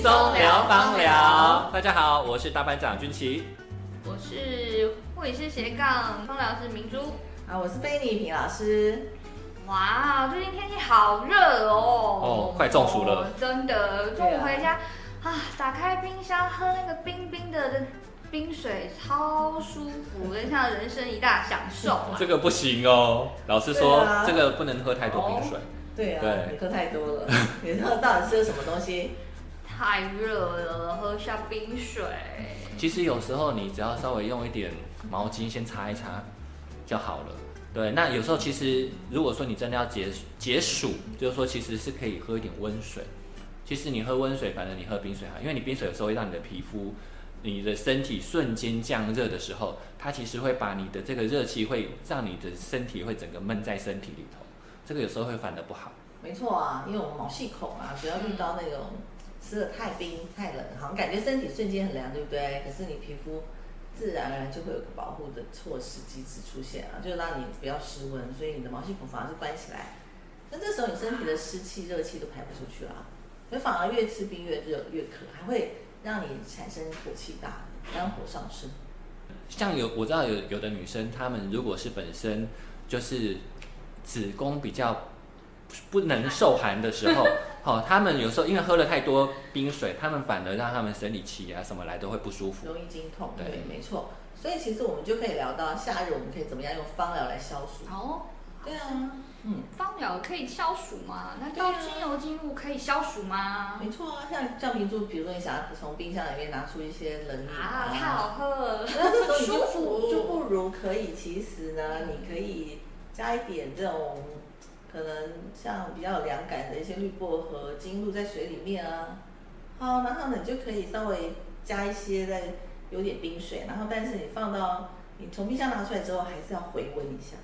轻松聊芳疗。大家好，我是大班长军旗。我是护理师斜杠芳疗师明珠。啊，我是菲尼平老师。哇，最近天气好热哦。哦，快中暑了。真的，中午回家啊，打开冰箱喝那个冰冰的冰水，超舒服，就像人生一大享受。这个不行哦，老师说这个不能喝太多冰水。对啊，你喝太多了。你喝到底是什么东西？太热了，喝下冰水。其实有时候你只要稍微用一点毛巾先擦一擦就好了。对，那有时候其实如果说你真的要解解暑，就是说其实是可以喝一点温水。其实你喝温水，反正你喝冰水哈，因为你冰水有时候会让你的皮肤、你的身体瞬间降热的时候，它其实会把你的这个热气会让你的身体会整个闷在身体里头，这个有时候会反的不好。没错啊，因为我们毛细孔啊，只要遇到那种。吃的太冰太冷，好像感觉身体瞬间很凉，对不对？可是你皮肤自然而然就会有个保护的措施机制出现啊，就让你不要失温，所以你的毛细孔反而是关起来。那这时候你身体的湿气、热气都排不出去了，所以反而越吃冰越热越渴，还会让你产生火气大，肝火上升。像有我知道有有的女生，她们如果是本身就是子宫比较不能受寒的时候。好，他们有时候因为喝了太多冰水，他们反而让他们生理期啊什么来都会不舒服，容易经痛。对，没错。所以其实我们就可以聊到夏日，我们可以怎么样用芳疗来消暑？哦，对啊，嗯，芳疗可以消暑吗？那倒精油精露可以消暑吗？没错啊，像像平珠，比如说你想要从冰箱里面拿出一些冷饮啊，太好喝了，那这时候你就 就不如可以，其实呢，你可以加一点这种。可能像比较有凉感的一些绿薄荷、金露在水里面啊，好，然后呢你就可以稍微加一些在有点冰水，然后但是你放到你从冰箱拿出来之后，还是要回温一下，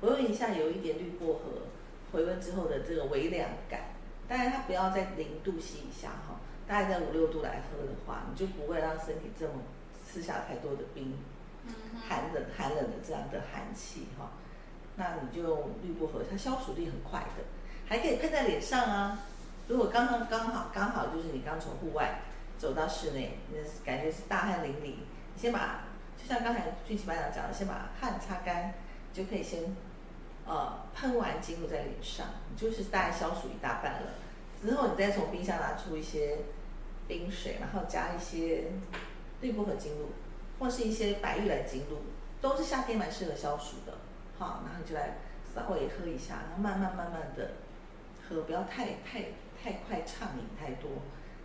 回温一下有一点绿薄荷，回温之后的这个微凉感，当然它不要在零度吸一下哈，大概在五六度来喝的话，你就不会让身体这么吃下太多的冰，寒冷寒冷的这样的寒气哈。那你就用绿薄荷，它消暑力很快的，还可以喷在脸上啊。如果刚刚刚好刚好就是你刚从户外走到室内，那感觉是大汗淋漓，你先把就像刚才俊奇班长讲的，先把汗擦干，就可以先呃喷完精露在脸上，就是大概消暑一大半了。之后你再从冰箱拿出一些冰水，然后加一些绿薄荷精露，或是一些白玉兰精露，都是夏天蛮适合消暑的。好，然后就来稍微喝一下，然后慢慢慢慢的喝，不要太太太快畅饮太多，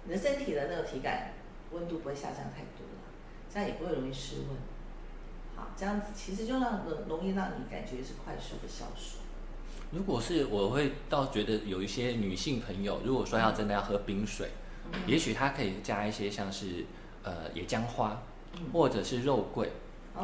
你的身体的那个体感温度不会下降太多了，这样也不会容易失温。好，这样子其实就让容容易让你感觉是快速的消暑。如果是我会倒觉得有一些女性朋友，如果说要真的要喝冰水，也许她可以加一些像是呃野姜花，或者是肉桂。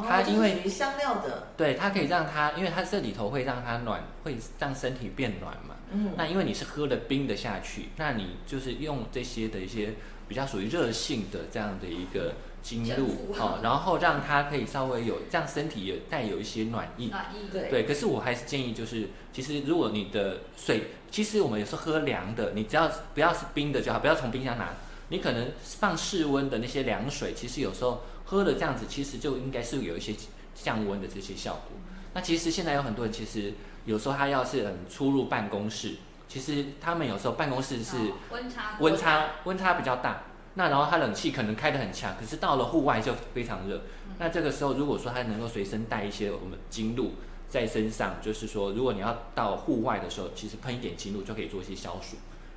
它因为香料的，对，它可以让它，因为它这里头会让它暖，会让身体变暖嘛。嗯，那因为你是喝了冰的下去，那你就是用这些的一些比较属于热性的这样的一个经露，好，然后让它可以稍微有这样身体也带有一些暖意。暖意，对。对，可是我还是建议就是，其实如果你的水，其实我们有时候喝凉的，你只要不要是冰的就好，不要从冰箱拿，你可能放室温的那些凉水，其实有时候。喝了这样子，其实就应该是有一些降温的这些效果。那其实现在有很多人，其实有时候他要是嗯出入办公室，其实他们有时候办公室是温差温差温差比较大。那然后他冷气可能开得很强，可是到了户外就非常热。那这个时候如果说他能够随身带一些我们精露在身上，就是说如果你要到户外的时候，其实喷一点精露就可以做一些消暑。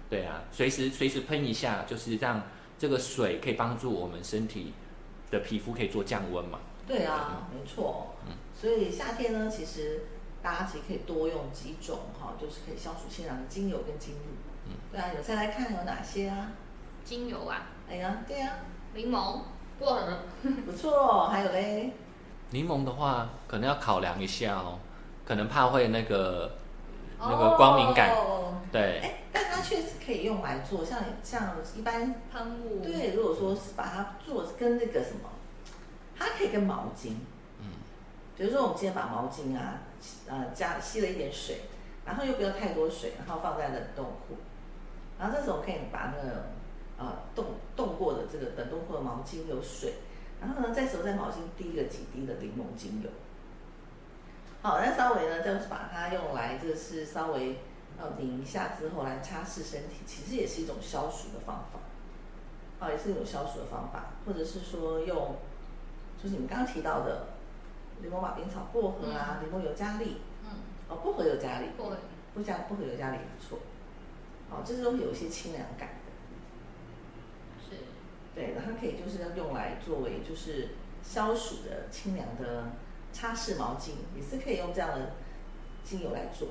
对啊，随时随时喷一下，就是让这个水可以帮助我们身体。的皮肤可以做降温嘛？对啊，没错。嗯，所以夏天呢，其实大家其实可以多用几种哈，就是可以消暑清凉的精油跟精露。嗯，对啊，有再来看有哪些啊？精油啊？哎呀，对啊，柠檬、薄荷，不错。还有嘞，柠檬的话，可能要考量一下哦，可能怕会那个那个光敏感。对。哎，但它确实可以用来做，像像一般喷雾。对，如果说是把它做跟那个什么，它可以跟毛巾。嗯。比如说，我们今天把毛巾啊，呃，加吸了一点水，然后又不要太多水，然后放在冷冻库，然后这时候可以把那个呃冻冻过的这个冷冻库的毛巾有水，然后呢，这时候在毛巾滴个几滴的柠檬精油。好，那稍微呢，就是把它用来，就是稍微要拧一下之后来擦拭身体，其实也是一种消暑的方法。哦，也是一种消暑的方法，或者是说用，就是你们刚刚提到的柠檬马鞭草、薄荷啊，柠檬尤加利，嗯，哦，薄荷尤加利，薄荷。不加薄荷尤加利也不错。哦，这是都有一些清凉感的，是，对，然后可以就是要用来作为就是消暑的清凉的擦拭毛巾，也是可以用这样的精油来做，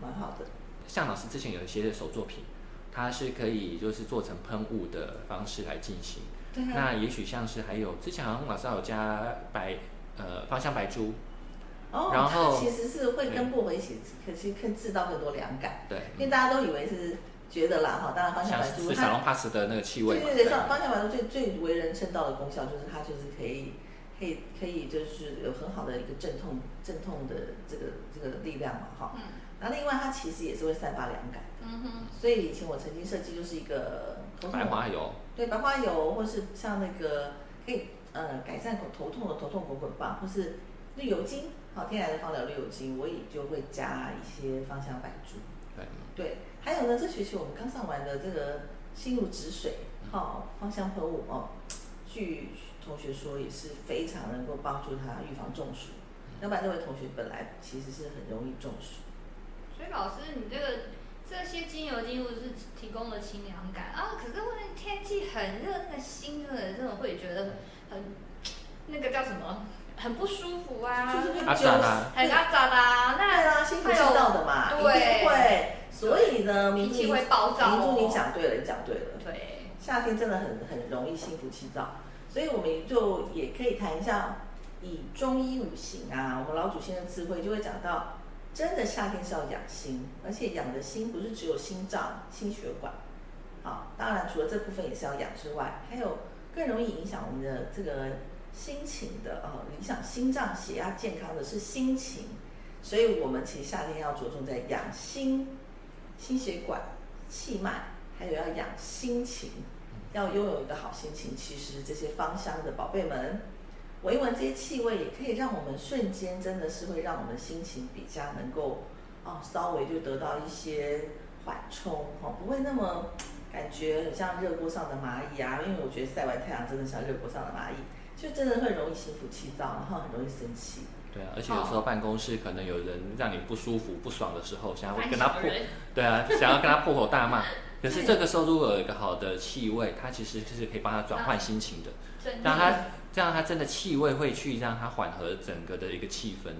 蛮好的。向老师之前有一些手作品，它是可以就是做成喷雾的方式来进行。对啊。那也许像是还有之前好像老师有加白呃芳香白珠，哦，然后其实是会跟薄荷一起，可是更制造更多凉感，对，因为大家都以为是觉得啦哈，当然芳香白珠是小龙它，帕斯的那个气味嘛，对对对，像芳香白珠最最为人称道的功效就是它就是可以可以可以就是有很好的一个镇痛镇痛的这个这个力量嘛哈。嗯。那另外它其实也是会散发凉感，嗯哼，所以以前我曾经设计就是一个头痛白花油，对白花油，或是像那个可以呃改善头头痛的头痛滚滚棒，或是绿油精，好天然的芳疗绿油精，我也就会加一些芳香白珠。对，对，还有呢，这学期我们刚上完的这个心如止水，好、芳香喷雾哦，据同学说也是非常能够帮助他预防中暑。要不然这位同学本来其实是很容易中暑。所以老师，你这个这些精油精油是提供了清凉感啊，可是外面天气很热，那个心真的真的会觉得很那个叫什么，很不舒服啊，就是会阿揪展啊很阿扎啦，对那啊，心浮气躁的嘛，一对定会。所以呢，明气会暴躁哦明珠你讲对了，你讲对了。对，夏天真的很很容易心浮气躁，所以我们就也可以谈一下，以中医五行啊，我们老祖先的智慧就会讲到，真的夏天是要养心，而且养的心不是只有心脏、心血管，好，当然除了这部分也是要养之外，还有更容易影响我们的这个心情的啊，影响心脏血压健康的是心情，所以我们其实夏天要着重在养心、心血管、气脉，还有要养心情，要拥有一个好心情。其实这些芳香的宝贝们，闻一闻这些气味，也可以让我们瞬间真的是会让我们心情比较能够哦，稍微就得到一些缓冲哦，不会那么感觉很像热锅上的蚂蚁啊。因为我觉得晒完太阳真的像热锅上的蚂蚁，就真的会容易心浮气躁，然后很容易生气。对啊，而且有时候办公室可能有人让你不舒服、不爽的时候，想要跟他破，对啊，想要跟他破口大骂。可是这个时候如果有一个好的气味，它其实就是可以帮他转换心情的，真让他这样他真的气味会去让他缓和整个的一个气氛。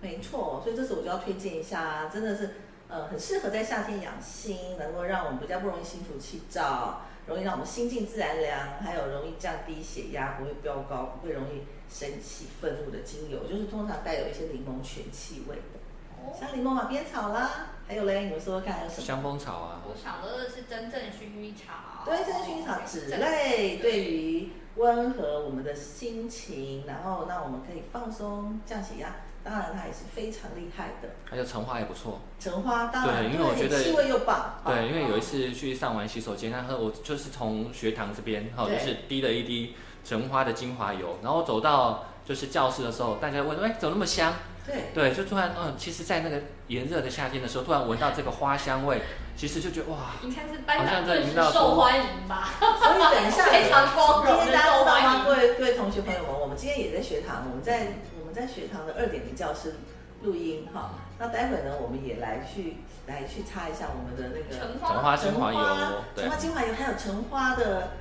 没错，所以这次我就要推荐一下啊，真的是呃很适合在夏天养心，能够让我们比较不容易心浮气躁，容易让我们心静自然凉，还有容易降低血压，不会飙高，不会容易生气愤怒的精油，就是通常带有一些柠檬泉气味的，哦像柠檬马鞭草啦，还有嘞，你们说说看还有什么？香蜂草啊，我想到的是真正薰衣草，对，真薰衣草脂类对于温和我们的心情，然后让我们可以放松、降血压，当然它也是非常厉害的。还有橙花也不错。橙花当然对因为我觉得气味又棒，对，因为有一次次去上完洗手间，然后我就是从学堂这边，哈，就是滴了一滴橙花的精华油，然后走到就是教室的时候，大家问说，哎，怎么那么香？对。对，就突然，嗯，其实，在那个炎热的夏天的时候，突然闻到这个花香味，其实就觉得哇，应该是班好像长顿时这已经到受欢迎吧，所以等一下，非常光荣今天大家知道吗？受欢迎。各位各位同学朋友们，我们今天也在学堂，我们在我们在学堂的二点零教室录音哈。那待会呢，我们也来去来去擦一下我们的那个橙橙花精华油，橙花，精华油，还有橙花的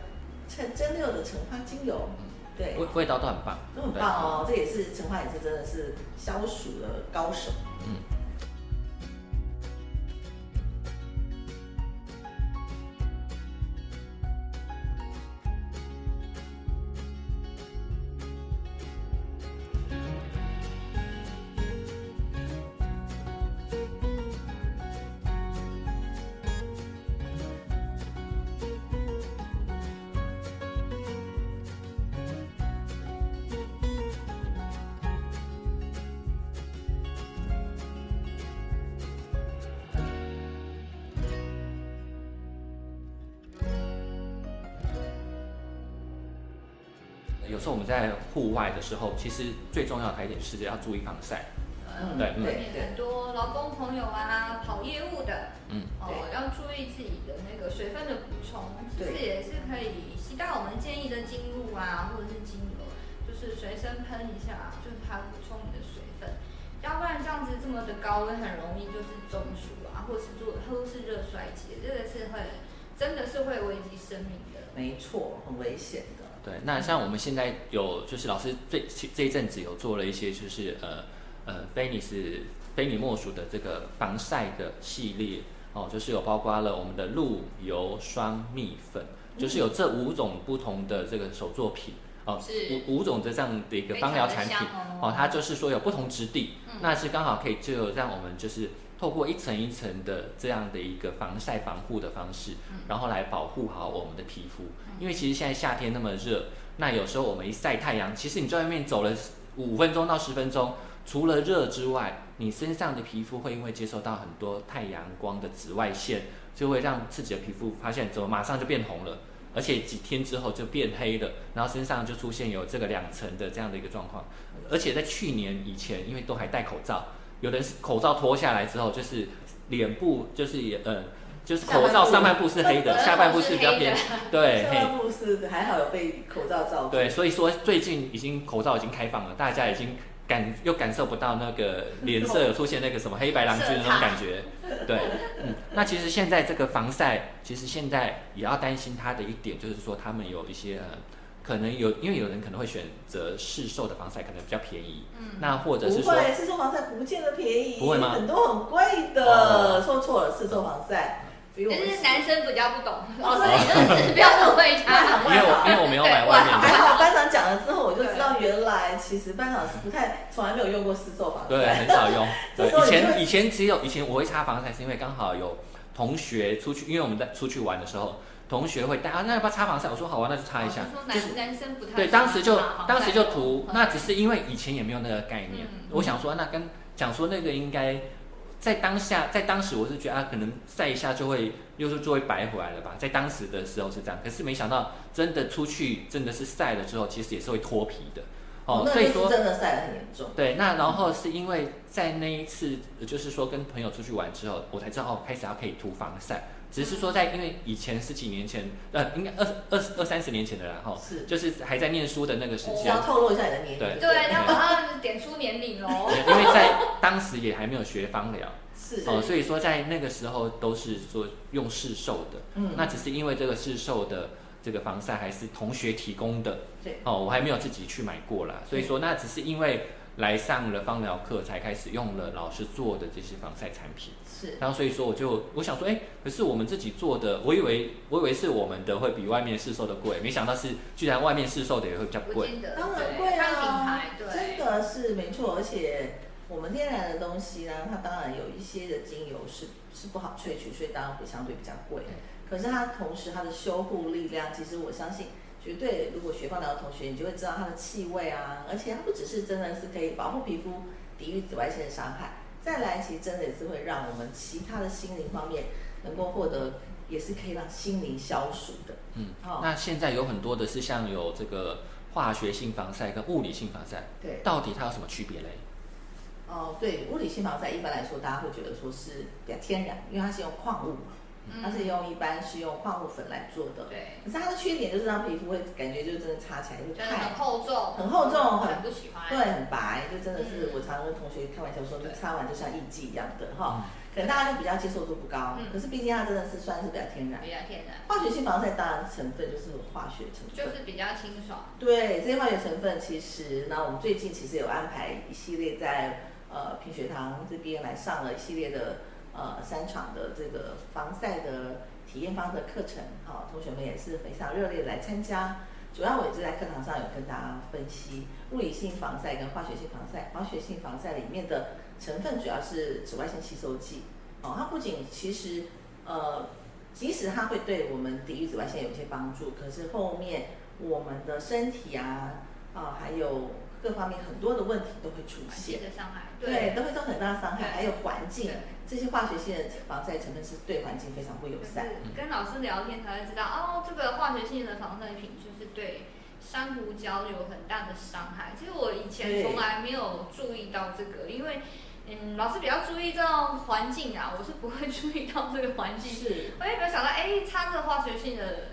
橙蒸馏的橙花精油，对，味味道都很棒，都很棒哦。这也是陈焕，也是真的是消暑的高手。嗯。有时候我们在户外的时候，其实最重要的还一点是要注意防晒。嗯对嗯对对很多劳工朋友啊，跑业务的，嗯，哦，要注意自己的那个水分的补充，其实也是可以携带我们建议的精露啊，或者是精油，就是随身喷一下，就是它补充你的水分，要不然这样子这么的高温，很容易就是中暑啊，或是做或是热衰竭，这个是会真的是会危及生命的。没错，很危险的。对，那像我们现在有，就是老师这这一阵子有做了一些，就是呃呃，非你是非你莫属的这个防晒的系列哦，就是有包括了我们的露油霜蜜粉，就是有这五种不同的这个手作品哦，五五种的这样的一个芳疗产品哦，它就是说有不同质地，嗯那是刚好可以就让我们就是透过一层一层的这样的一个防晒防护的方式，嗯然后来保护好我们的皮肤。因为其实现在夏天那么热，那有时候我们一晒太阳，其实你在外面走了五分钟到十分钟，除了热之外，你身上的皮肤会因为接受到很多太阳光的紫外线，就会让自己的皮肤发现怎么马上就变红了。而且几天之后就变黑了，然后身上就出现有这个两层的这样的一个状况。而且在去年以前，因为都还戴口罩，有的是口罩脱下来之后，就是脸部就是也呃，就是口罩上半部是黑的，下半部是比较偏 对黑。下半部是还好有被口罩罩住。对，所以说最近已经口罩已经开放了，大家已经感又感受不到那个脸色有出现那个什么黑白郎君的那种感觉。对，嗯，那其实现在这个防晒，其实现在也要担心它的一点，就是说他们有一些呃，可能有，因为有人可能会选择市售的防晒，可能比较便宜。嗯那或者是说，不会，市售防晒不见得便宜，不会吗很多很贵的，哦说错了，市售防晒比我们但是男生比较不懂，老哦师你真的是不要误会他。因为我因为我没有买外面还的，好班长讲了之后，我就知道原来其实班长是不太从来没有用过市售防晒。对，很少用。对，以前以前只有以前我会擦防晒，是因为刚好有同学出去，因为我们在出去玩的时候，同学会带啊，那要不要擦防晒？我说好啊，那就擦一下我。就是说男男生不太对，当时就当时就涂，嗯那只是因为以前也没有那个概念。嗯我想说，那跟讲说那个应该在当下，在当时我是觉得啊，可能晒一下就会又是就会白回来了吧，在当时的时候是这样，可是没想到真的出去真的是晒了之后，其实也是会脱皮的。哦，所以说真的晒得很严重。对，那然后是因为在那一次，呃就是说跟朋友出去玩之后，我才知道哦，开始要可以涂防晒。只是说在因为以前十几年前，呃，应该二二二三十年前的啦，哈，是。就是还在念书的那个时间。想，要透露一下你的年龄。对对，那马上点出年龄喽。对因为在当时也还没有学芳疗，是。哦，所以说在那个时候都是说用市售的，嗯。那只是因为这个市售的这个防晒还是同学提供的，对，哦，我还没有自己去买过啦，所以说那只是因为来上了芳疗课才开始用了老师做的这些防晒产品，是。然后所以说我就我想说，哎，可是我们自己做的，我以为我以为是我们的会比外面市售的贵，没想到是居然外面市售的也会比较贵，当然对贵啊牌，，对，真的是没错，而且我们天然的东西呢，它当然有一些的精油是是不好萃取，所以当然会相对比较贵。可是它同时它的修护力量，其实我相信绝对，如果学芳疗的同学，你就会知道它的气味啊，而且它不只是真的是可以保护皮肤，抵御紫外线的伤害，再来其实真的也是会让我们其他的心灵方面能够获得，也是可以让心灵消暑的。嗯，哦那现在有很多的是像有这个化学性防晒跟物理性防晒，对。到底它有什么区别嘞？哦，对，物理性防晒一般来说，大家会觉得说是比较天然，因为它是用矿物嘛，嗯它是用一般是用矿物粉来做的。对，可是它的缺点就是让皮肤会感觉就是真的擦起来就太很厚重，很厚重很很不喜欢。对，很白，就真的是嗯我常跟同学开玩笑说，就擦完就像艺妓一样的哈。嗯可能大家就比较接受度不高，嗯可是毕竟它真的是算是比较天然。比较天然，化学性防晒当然成分就是化学成分，就是比较清爽。对这些化学成分，其实那我们最近其实有安排一系列在呃品学堂这边来上了一系列的呃三场的这个防晒的体验方的课程，好、同学们也是非常热烈来参加。主要我也是在课堂上有跟大家分析物理性防晒跟化学性防晒。化学性防晒里面的成分主要是紫外线吸收剂，哦，它不仅其实呃，即使它会对我们抵御紫外线有一些帮助，可是后面我们的身体啊啊还有各方面很多的问题都会出现，的伤害，对，都会造成很大的伤害，还有环境对这些化学性的防晒成分是对环境非常不友善。就是跟老师聊天才会知道，哦，这个化学性的防晒品就是对珊瑚礁有很大的伤害。其实我以前对从来没有注意到这个，因为嗯，老师比较注意这种环境啊，我是不会注意到这个环境。是，我也没有想到，哎，擦这个化学性的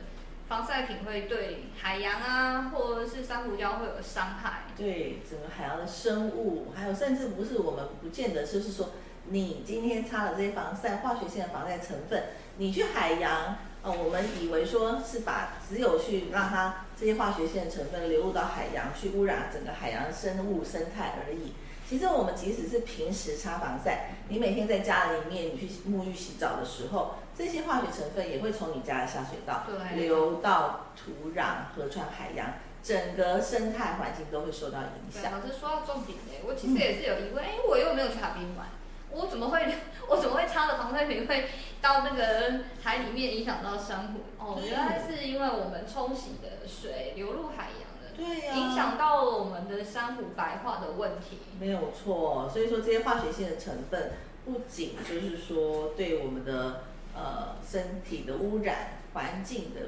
防晒品会对海洋啊，或者是珊瑚礁会有伤害。对整个海洋的生物，还有甚至不是我们不见得就是说，你今天擦了这些防晒化学性的防晒成分，你去海洋，呃，我们以为说是把只有去让它这些化学性的成分流入到海洋，去污染整个海洋生物生态而已。其实我们即使是平时擦防晒，你每天在家里面你去沐浴洗澡的时候，这些化学成分也会从你家的下水道流到土壤、河川、海洋，整个生态环境都会受到影，响。老师说到重点嘞，我其实也是有疑问，哎、我又没有去海边玩，我怎么会 我怎么会擦了防晒品会到那个海里面影响到珊瑚？哦，原来是因为我们冲洗的水流入海洋了，对呀、影响到了我们的珊瑚白化的问题。没有错，所以说这些化学性的成分不仅就是说对我们的呃身体的污染、环境的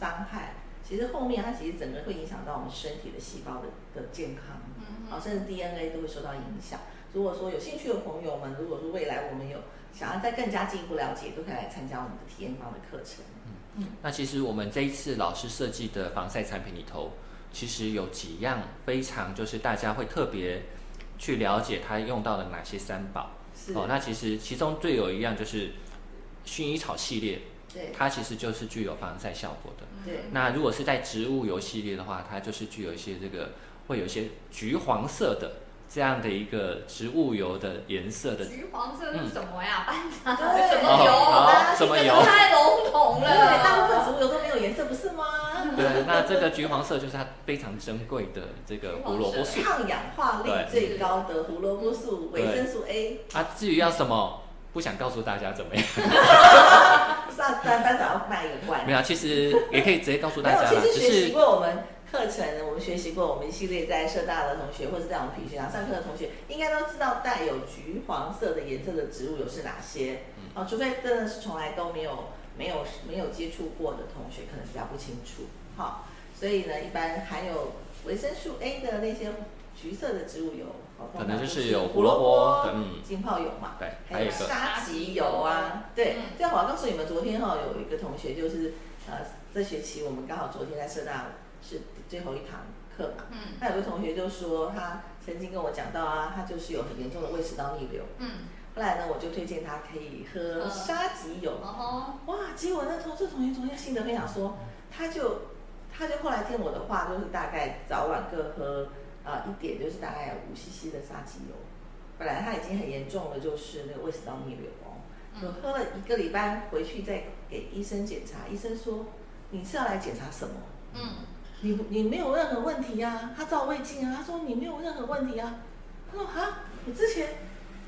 伤害，其实后面它其实整个会影响到我们身体的细胞的的健康，嗯好、甚至 DNA 都会受到影响。如果说有兴趣的朋友们，如果说未来我们有想要再更加进一步了解，都可以来参加我们的体验坊的课程。嗯那其实我们这一次老师设计的防晒产品里头，其实有几样非常就是大家会特别去了解它用到了哪些三宝。是，哦，那其实其中最有一样就是薰衣草系列，对它其实就是具有防晒效果的。对那如果是在植物油系列的话，它就是具有一些这个会有一些橘黄色的这样的一个植物油的颜色的。橘黄色是什么呀？班长，对什么油？什么油太笼统对，了。大部分植物油都没有颜色，不是吗？对，那这个橘黄色就是它非常珍贵的这个胡萝卜素。抗氧化力最高的胡萝卜素、维生素 A，啊，至于要什么，不想告诉大家怎么样。上班班长要卖一个关没。有，其实也可以直接告诉大，家啦，只其实学习是过我们课程，我们学习过我们一系列在社大的同学，或者在我们培训堂上课的同学，应该都知道带有橘黄色的颜色的植物油是哪些。嗯哦，除非真的是从来都没有没有没有接触过的同学，可能比较不清楚。好、所以呢，一般含有维生素 A 的那些橘色的植物油，哦可能就是有胡萝卜，嗯，浸泡油嘛。对，还有沙棘油啊，对嗯，这样我要告诉你们，昨天哈、有一个同学就是呃这学期我们刚好昨天在社大是最后一堂课嘛，嗯。那有个同学就说他曾经跟我讲到啊，他就是有很严重的胃食道逆流，嗯，后来呢我就推荐他可以喝喝沙棘油，哦。哇，结果那同这同学昨天心得分享说，他就他就后来听我的话，就是大概早晚各喝啊、一点，就是大概五 CC 的沙棘油。本来他已经很严重了，就是那个胃食道逆流哦，就嗯喝了一个礼拜，回去再给医生检查，医生说你是要来检查什么？嗯，你你没有任何问题啊，他照胃镜啊，他说你没有任何问题啊，他说啊，我之前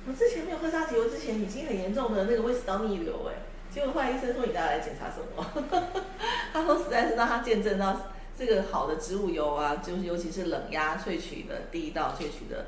我之前没有喝沙棘油之前已经很严重的那个胃食道逆流哎，结果后来医生说你要来检查什么？他说实在是让他见证到这个好的植物油啊，就是尤其是冷压萃取的第一道萃取的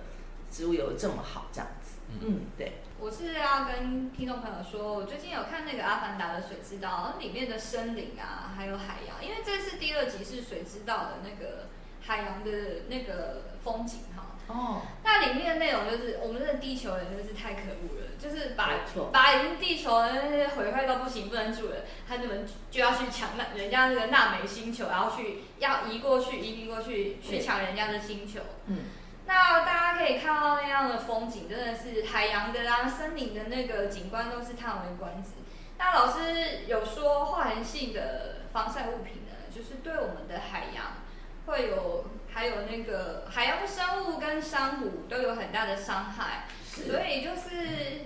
植物油这么好这样子，嗯，对，我是要跟听众朋友说，我最近有看那个《阿凡达》的水之道，里面的森林啊，还有海洋，因为这次第二集是水之道的那个海洋的那个风景哈。哦，那里面的内容就是我们这个地球人真是太可恶了，就是把把已经地球人毁坏到不行不能住了，他们就要去抢那人家那个纳美星球，然后去要移过去移民过去去抢人家的星球。嗯，那大家可以看到那样的风景，真的是海洋的啦、森林的那个景观都是叹为观止。那老师有说化学性的防晒物品呢，就是对我们的海洋会有，还有那个海洋生物跟珊瑚都有很大的伤害，所，以就是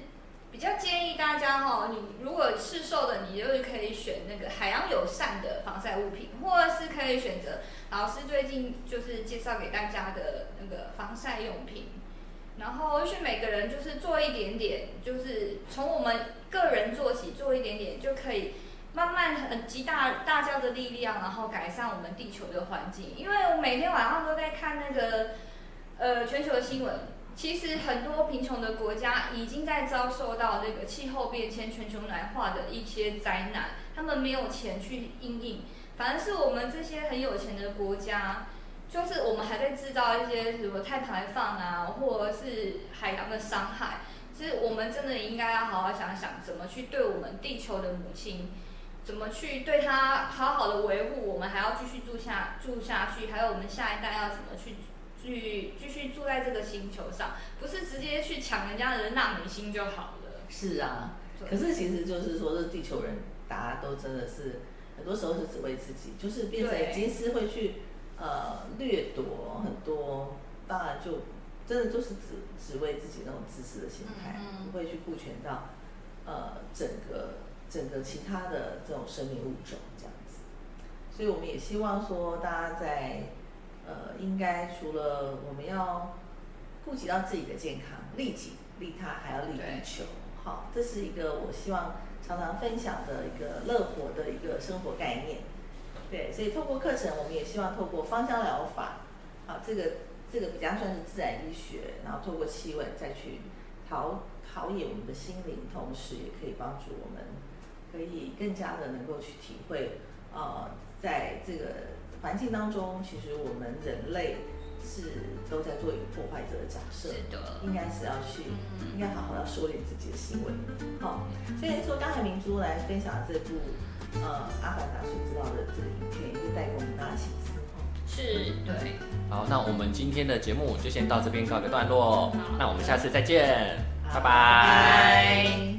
比较建议大家哈、你如果市售的，你就是可以选那个海洋友善的防晒物品，或者是可以选择老师最近就是介绍给大家的那个防晒用品。然后就是每个人就是做一点点，就是从我们个人做起，做一点点就可以慢慢很集大大家的力量，然后改善我们地球的环境。因为我每天晚上都在看那个呃全球的新闻，其实很多贫穷的国家已经在遭受到这个气候变迁、全球暖化的一些灾难，他们没有钱去应应，反而是我们这些很有钱的国家，就是我们还在制造一些什么碳排放啊，或者是海洋的伤害。其实我们真的应该要好好想想，怎么去对我们地球的母亲，怎么去对她好好的维护，我们还要继续住下住下去，还有我们下一代要怎么去去继续住在这个星球上，不是直接去抢人家的纳美星就好了。是啊，可是其实就是说，这地球人大家都真的是很多时候是只为自己，就是变成对已经是会去呃掠夺很多，当然就真的就是只只为自己那种自私的心态，嗯嗯不会去顾全到呃整个整个其他的这种生命物种这样子。所以我们也希望说，大家在呃，应该除了我们要顾及到自己的健康，利己利他，还要利地球。好，这是一个我希望常常分享的一个乐活的一个生活概念。对，所以透过课程，我们也希望透过芳香疗法，啊，这个这个比较算是自然医学，然后透过气味再去陶陶冶我们的心灵，同时也可以帮助我们，可以更加的能够去体会，呃，在这个环境当中，其实我们人类是都在做一个破坏者的假设，是的应该是要去，嗯应该好好要收敛自己的行为。好、所以说刚才明珠来分享这部呃《阿凡达：所知道》的这个影片，也是带给我们大家。是，对。好，那我们今天的节目就先到这边告一个段落好，那我们下次再见，拜。拜